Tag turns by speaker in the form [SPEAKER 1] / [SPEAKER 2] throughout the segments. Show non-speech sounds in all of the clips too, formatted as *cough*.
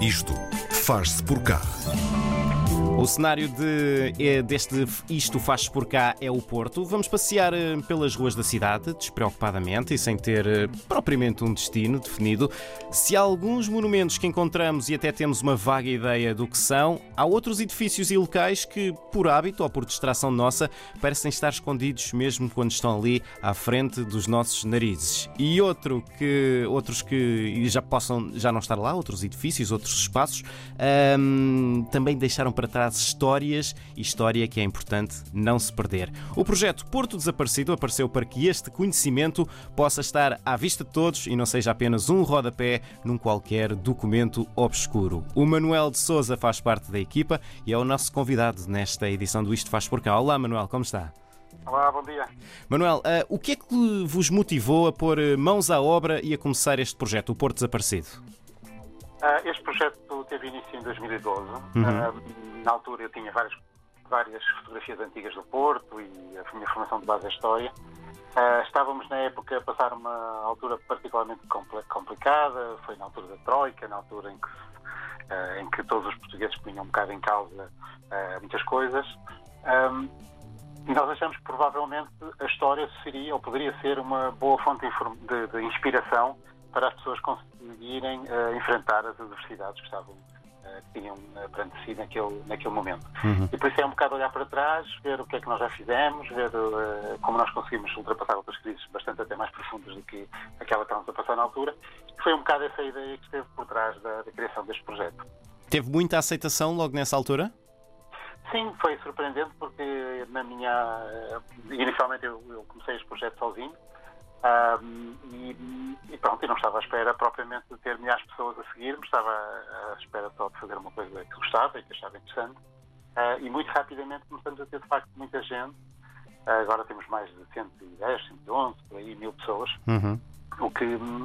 [SPEAKER 1] Isto faz-se por cá.
[SPEAKER 2] O cenário de, é, deste Isto Faz por cá é o Porto. Vamos passear eh, pelas ruas da cidade, despreocupadamente e sem ter eh, propriamente um destino definido. Se há alguns monumentos que encontramos e até temos uma vaga ideia do que são, há outros edifícios e locais que, por hábito ou por distração nossa, parecem estar escondidos mesmo quando estão ali à frente dos nossos narizes. E outro que, outros que já possam já não estar lá, outros edifícios, outros espaços, hum, também deixaram para trás histórias e história que é importante não se perder. O projeto Porto Desaparecido apareceu para que este conhecimento possa estar à vista de todos e não seja apenas um rodapé num qualquer documento obscuro. O Manuel de Souza faz parte da equipa e é o nosso convidado nesta edição do Isto Faz Por Cá. Olá, Manuel, como está?
[SPEAKER 3] Olá, bom dia.
[SPEAKER 2] Manuel, uh, o que é que vos motivou a pôr mãos à obra e a começar este projeto, o Porto Desaparecido?
[SPEAKER 3] Uh, este projeto teve início em 2012. Uhum. Uh, na altura eu tinha várias, várias fotografias antigas do Porto e a minha formação de base é História. Uh, estávamos na época a passar uma altura particularmente complicada, foi na altura da Troika, na altura em que, uh, em que todos os portugueses punham um bocado em causa uh, muitas coisas. Um, e nós achamos que provavelmente a história seria ou poderia ser uma boa fonte de, de inspiração para as pessoas conseguirem uh, enfrentar as adversidades que estavam uh, que tinham perante si naquele, naquele momento. Uhum. E por isso é um bocado olhar para trás, ver o que é que nós já fizemos, ver uh, como nós conseguimos ultrapassar outras crises bastante até mais profundas do que aquela que estávamos a passar na altura. Foi um bocado essa ideia que esteve por trás da, da criação deste projeto.
[SPEAKER 2] Teve muita aceitação logo nessa altura?
[SPEAKER 3] Sim, foi surpreendente porque na minha. Inicialmente eu, eu comecei este projeto sozinho um, e, e, pronto, eu não estava à espera propriamente de ter milhares de pessoas a seguir-me, estava à espera só de fazer uma coisa que gostava e que achava interessante. Uh, e muito rapidamente começamos a ter de facto muita gente. Uh, agora temos mais de 110, 111, por aí, mil pessoas. Uhum. O, que,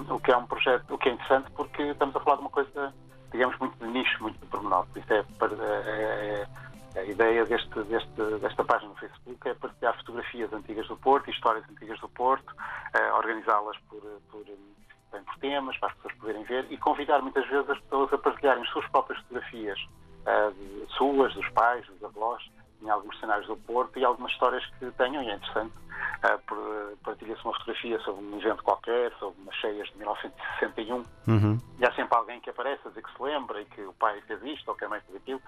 [SPEAKER 3] o que é um projeto, o que é interessante porque estamos a falar de uma coisa, digamos, muito de nicho, muito de pormenor. Isso é, é, é a ideia deste, deste, desta página no Facebook é partilhar fotografias antigas do Porto, histórias antigas do Porto, uh, organizá-las por, por, bem, por temas, para as pessoas poderem ver e convidar muitas vezes as pessoas a partilharem as suas próprias fotografias, uh, suas, dos pais, dos avós, em alguns cenários do Porto e algumas histórias que tenham, e é interessante, uh, partilha-se uma fotografia sobre um evento qualquer, sobre umas cheias de 1961, uhum. e há sempre alguém que aparece a dizer que se lembra e que o pai fez isto ou que a mãe fez aquilo.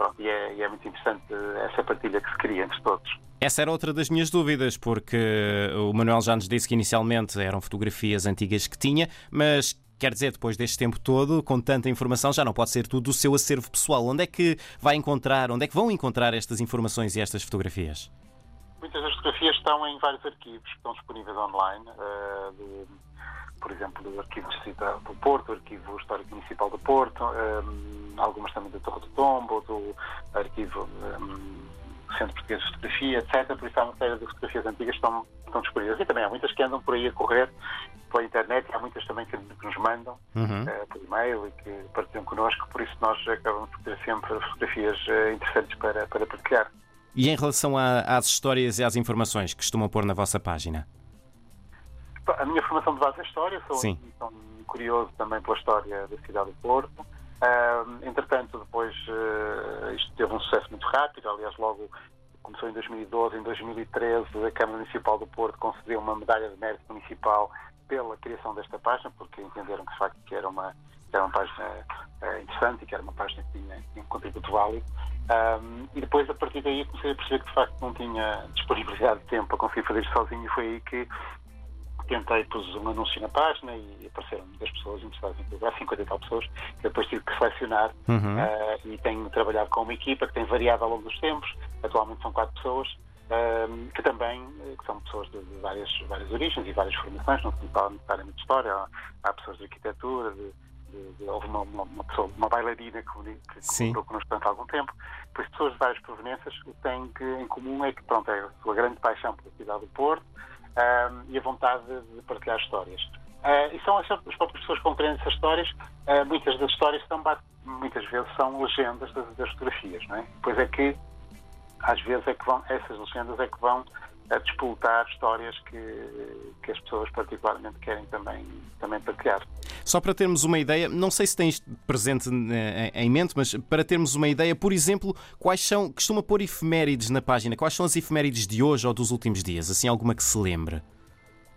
[SPEAKER 3] Pronto, e, é, e é muito interessante essa partilha que se cria entre todos.
[SPEAKER 2] Essa era outra das minhas dúvidas, porque o Manuel já nos disse que inicialmente eram fotografias antigas que tinha, mas Quer dizer, depois deste tempo todo, com tanta informação, já não pode ser tudo o seu acervo pessoal. Onde é que vai encontrar, onde é que vão encontrar estas informações e estas fotografias?
[SPEAKER 3] Muitas das fotografias estão em vários arquivos que estão disponíveis online. Uh, de, por exemplo, do Arquivo Distrital do Porto, do Arquivo Histórico Municipal do Porto, um, algumas também da Torre do Tombo, do Arquivo um, Centro Português de Fotografia, etc. Por isso há uma série de fotografias antigas que estão, estão disponíveis. E também há muitas que andam por aí a correr pela internet e há muitas também que, que nos mandam uhum. uh, por e-mail e que partilham connosco, por isso nós acabamos por ter sempre fotografias uh, interessantes para, para partilhar.
[SPEAKER 2] E em relação a, às histórias e às informações que costumam pôr na vossa página?
[SPEAKER 3] A minha formação de base é História, sou, sou curioso também pela história da cidade do Porto. Uh, entretanto, depois uh, isto teve um sucesso muito rápido, aliás, logo começou em 2012, em 2013 a Câmara Municipal do Porto concedeu uma medalha de mérito municipal pela criação desta página, porque entenderam que de facto que era uma, que era uma página uh, interessante e que era uma página que tinha, tinha um contributo válido. Um, e depois, a partir daí, comecei a perceber que de facto não tinha disponibilidade de tempo para conseguir fazer isto sozinho e foi aí que tentei, pus um anúncio na página e apareceram muitas pessoas interessadas em colaborar, 50 e tal pessoas, que depois tive que selecionar uhum. uh, e tenho trabalhado com uma equipa que tem variado ao longo dos tempos, atualmente são quatro pessoas, uh, que também que são pessoas de, de, várias, várias origens e várias formações, não se fala necessariamente de história, há, há, pessoas de arquitetura, de, de, houve uma, uma, uma, pessoa, uma bailarina que, que colaborou connosco durante algum tempo, por isso pessoas de várias proveniências, o que têm que, em comum é que pronto, é a sua grande paixão pela cidade do Porto, uh, e a vontade de partilhar histórias. Uh, e são as, as próprias pessoas que compreendem essas histórias, uh, muitas das histórias são, muitas vezes são legendas das, das, fotografias, não é? Pois é que, às vezes, é que vão, essas legendas é que vão a despoltar histórias que, que as pessoas particularmente querem também, também partilhar.
[SPEAKER 2] Só para termos uma ideia, não sei se tens presente eh, em mente, mas para termos uma ideia, por exemplo, quais são, costuma pôr efemérides na página, quais são as efemérides de hoje ou dos últimos dias? Assim, alguma que se lembre?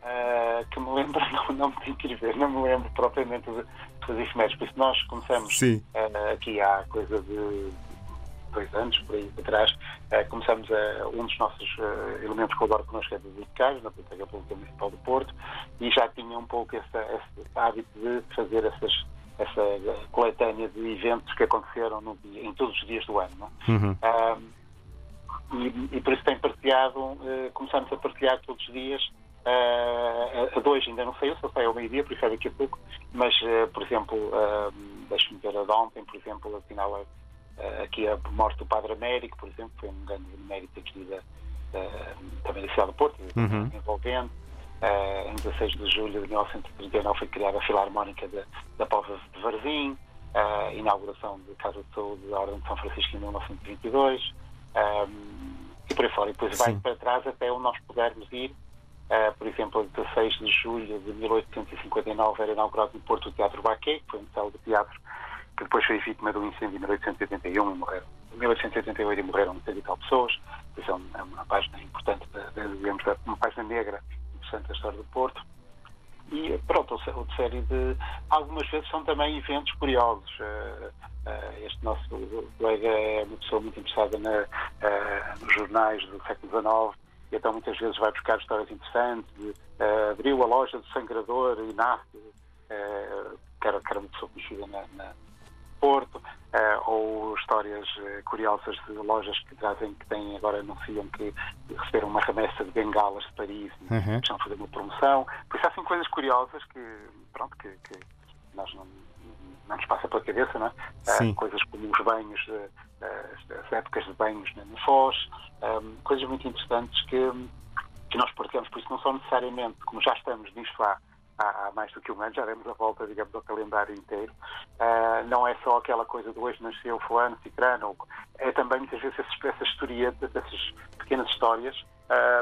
[SPEAKER 3] Uh, que me lembro, *laughs* não, não me tenho que ver, não me lembro propriamente das efemérides, por isso nós começamos uh, aqui há coisa de dois anos, por aí atrás, uh, começamos a, um dos nossos uh, elementos que colabora connosco é do Bibliotecários, na Biblioteca Pública Municipal do Porto, e já tinha um pouco esse, esse hábito de fazer essas, essa coletânea de eventos que aconteceram no em todos os dias do ano. Uhum. e, e, por isso tem partilhado, uh, começamos a partilhar todos os dias Uh, a dois ainda não saiu, só sai ao meio-dia, por isso é daqui a pouco. Mas, uh, por exemplo, uh, deixe-me ver a de ontem, por exemplo, assinala aqui a morte do Padre Américo, por exemplo, foi um grande mérito aqui da, também da cidade do Porto, uhum. envolvente. Uh, em 16 de julho de 1939 foi criada a Filarmónica da, da Pova de Varzim, uh, inauguração da Casa de Saúde da Ordem de São Francisco em 1922, um, e por aí fora. E depois Sim. vai para trás até onde nós pudermos ir. Uh, por exemplo, 16 de julho de 1859 era inaugurado no Porto o Teatro Baquet, que foi um céu de teatro que depois foi vítima do incêndio em 1881 e morreram. Em 1888 e morreram 100 e tal pessoas. Isso é uma, uma página importante, de, digamos, uma página negra interessante da história do Porto. E pronto, outra série de. Algumas vezes são também eventos curiosos. Uh, uh, este nosso colega é uma pessoa muito interessada na, uh, nos jornais do século XIX e então muitas vezes vai buscar histórias interessantes. De, abriu a loja do sangrador que, era, que era uma pessoa conhecida na, na Porto, uh, ou histórias uh, curiosas de lojas que trazem, que têm agora anunciam que receberam uma remessa de bengalas de Paris e uhum. estão a fazer uma promoção. Por isso há assim coisas curiosas que, pronto, que, que nós não, não nos passa pela cabeça, não é? Uh, coisas como os banhos, as épocas de banhos no Foz, um, coisas muito interessantes que, que nós partilhamos. Por isso não são necessariamente, como já estamos nisto há há, mais do que um ano, já demos a volta, digamos, ao calendário inteiro. Uh, não é só aquela coisa de hoje nasceu fulano, cicrano, é também muitas vezes essas, essas historietas, essas pequenas histórias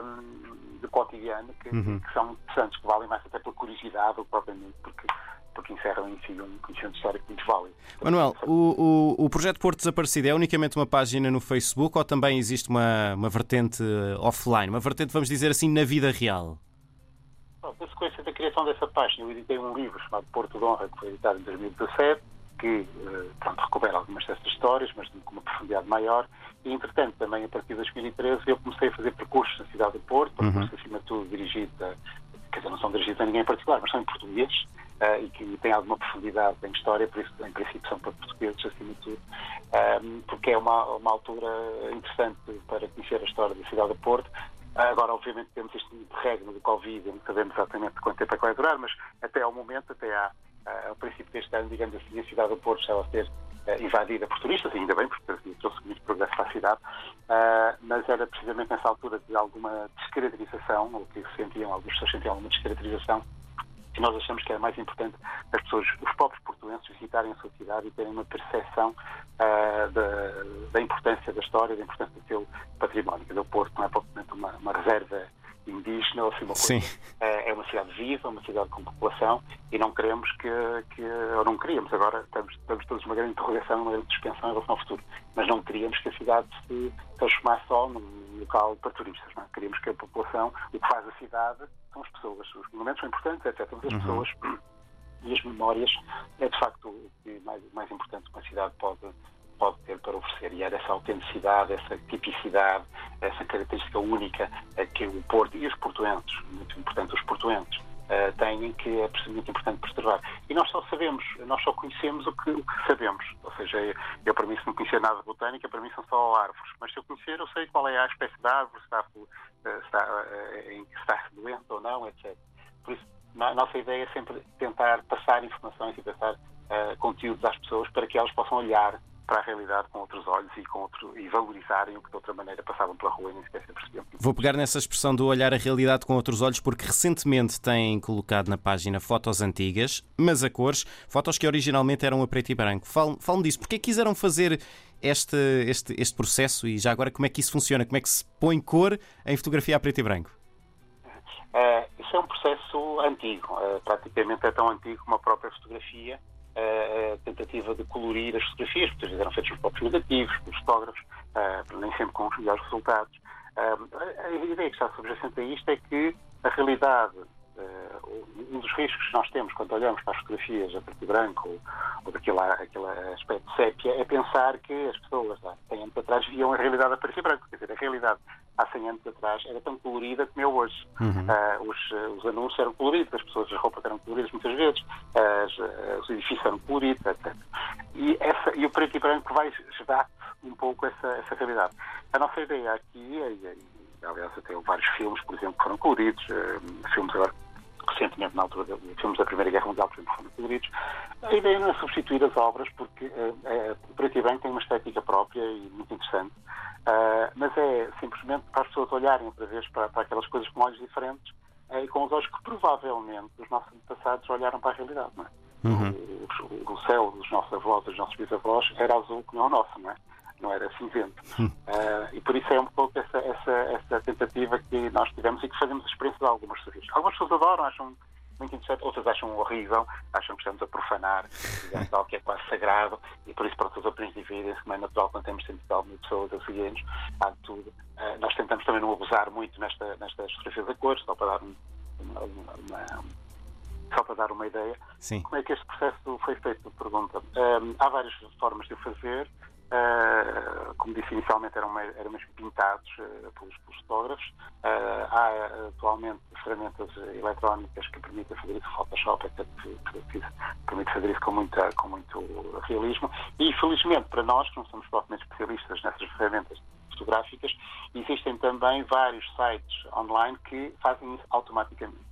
[SPEAKER 3] um, do cotidiano que, uhum. que, são interessantes, que valem mais até por curiosidade ou propriamente porque porque encerram em si um conhecimento histórico muito válido.
[SPEAKER 2] Manuel, o, o, o, projeto Porto Desaparecido é unicamente uma página no Facebook ou também existe uma, uma vertente offline, uma vertente, vamos dizer assim, na vida real?
[SPEAKER 3] Sequência da criação dessa página, eu editei um livro chamado Porto de Honra, que foi editado em 2017, que eh, pronto, recupera algumas dessas histórias, mas com uma profundidade maior. E, entretanto, também a partir de 2013, eu comecei a fazer percursos na cidade do Porto, uhum. percursos, acima de tudo, dirigidos a, quer dizer, não são dirigidos a ninguém em particular, mas são em português uh, e que têm alguma profundidade em história, por isso, em princípio, são para portugueses, acima de tudo, um, porque é uma, uma altura interessante para conhecer a história da cidade do Porto, Agora, obviamente, temos este interregno do Covid, não sabemos exatamente quanto tempo é que vai durar, mas até ao momento, até à, ao princípio deste ano, digamos assim, a cidade do Porto estava a ser uh, invadida por turistas, ainda bem, porque assim, trouxe muito progresso para a cidade, uh, mas era precisamente nessa altura de alguma descaracterização, ou que sentiam, algumas pessoas sentiam alguma descaracterização, que nós achamos que era mais importante as pessoas, os próprios portuenses, visitarem a sua cidade e terem uma percepção uh, da, da, importância da história, da importância do seu património. O Porto não é propriamente uma, uma reserva indígena ou assim uma coisa. É, é uma cidade viva, uma cidade com população e não queremos que, que ou não queríamos, agora estamos, estamos todos numa grande interrogação, uma grande suspensão em relação ao futuro, mas não queríamos que a cidade se transformasse só num local para turistas, não é? queríamos que a população, o que faz a cidade são as pessoas, os monumentos são importantes, etc, mas as uhum. pessoas e as memórias é de facto o que mais, mais importante que uma cidade pode pode ter para oferecer. E era essa autenticidade, essa tipicidade, essa característica única que o Porto e os portuenses, muito importante os portuenses, uh, têm, que é muito importante preservar. E nós só sabemos, nós só conhecemos o que, o que sabemos. Ou seja, eu, eu, para mim, se não conhecer nada de botânica, para mim são só árvores. Mas se eu conhecer, eu sei qual é a espécie de árvore, se está, uh, está, uh, está doente ou não, etc. Por isso, a nossa ideia é sempre tentar passar informações e passar conteúdos às pessoas para que elas possam olhar para a realidade com outros olhos e, com outro, e valorizarem o que de outra maneira passavam pela rua e nem sequer se percebiam.
[SPEAKER 2] Vou pegar nessa expressão do olhar a realidade com outros olhos, porque recentemente têm colocado na página fotos antigas, mas a cores, fotos que originalmente eram a preto e branco. Falam disso, porque quiseram fazer este, este, este processo e já agora como é que isso funciona? Como é que se põe cor em fotografia a preto e branco?
[SPEAKER 3] Uh, isso é um processo antigo, uh, praticamente é tão antigo como a própria fotografia, a tentativa de colorir as fotografias, às vezes eram feitos os próprios negativos, pelos fotógrafos, nem sempre com os melhores resultados. a ideia que está subjacente a isto é que a realidade um dos riscos que nós temos quando olhamos para as fotografias a preto e branco ou, ou daquele, aquele aspecto sépia é pensar que as pessoas há 100 anos atrás viam a realidade a preto e branco. Quer dizer, a realidade há 100 anos atrás era tão colorida como é hoje. Uhum. Uh, os, os, anúncios eram coloridos, as pessoas, as roupas eram coloridas muitas vezes, as, os edifícios eram coloridos, etc. E, essa, e o preto e branco vai dar um pouco essa, essa realidade. A nossa ideia aqui, e, aliás, até vários filmes, por exemplo, foram coloridos, filmes agora recentemente na altura de filmes da Primeira Guerra Mundial, por exemplo, foram coloridos. A ideia não é substituir as obras, porque uh, o preto e branco tem uma estética própria e muito interessante, uh, mas é simplesmente para as pessoas olharem outra vez para, para aquelas coisas com olhos diferentes e com os olhos que provavelmente os nossos antepassados olharam para a realidade, não é? Uhum. O, o, céu dos nossos avós, dos nossos bisavós, era azul como é o nosso, não é? Não era cinzento. Uh, *laughs* e por isso é um pouco essa, essa, essa, tentativa que nós tivemos e que fazemos a experiência de algumas pessoas. Algumas pessoas adoram, acham muito interessante, outras acham horrível, acham que estamos a profanar, digamos, algo que é quase sagrado, e por isso, para as opiniões dividem-se, como é natural quando temos 100 mil pessoas a seguir-nos, há de tudo. Uh, nós tentamos também não abusar muito nesta, nestas fotografias a cores, só para dar um, uma, uma só para dar uma ideia.
[SPEAKER 2] Sim.
[SPEAKER 3] Como é que este processo foi feito? Pergunta. Um, há várias formas de o fazer. Uh, como disse inicialmente, eram, eram mesmo pintados uh, pelos, pelos fotógrafos. Uh, há atualmente ferramentas eletrónicas que permitem fazer isso, Photoshop, etc., que, que, permite fazer isso com, muita, com muito realismo. E, felizmente, para nós, que não somos propriamente especialistas nessas ferramentas fotográficas, existem também vários sites online que fazem isso automaticamente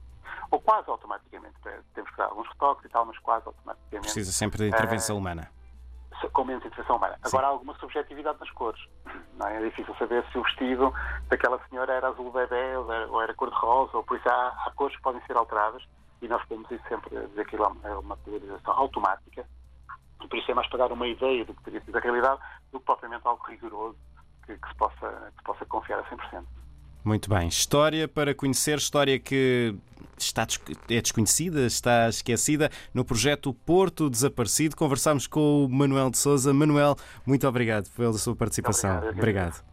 [SPEAKER 3] ou quase automaticamente. Temos que dar alguns retoques e tal, mas quase automaticamente.
[SPEAKER 2] Precisa sempre de intervenção humana
[SPEAKER 3] com menos intervenção humana. Sim. Agora há alguma subjetividade nas cores. *laughs* Não é? é difícil saber se o vestido daquela senhora era azul bebê ou era, era cor-de-rosa, ou por isso há, há, cores que podem ser alteradas e nós podemos ir sempre dizer que é uma colorização automática. E por isso é mais para dar uma ideia do que teria sido a realidade do que propriamente algo rigoroso que, que, se, possa, que se possa confiar a 100%.
[SPEAKER 2] Muito bem. História para conhecer, história que está, é desconhecida, está esquecida no projeto Porto Desaparecido. Conversámos com o Manuel de Souza. Manuel, muito obrigado pela sua participação.
[SPEAKER 3] Obrigado.
[SPEAKER 2] obrigado.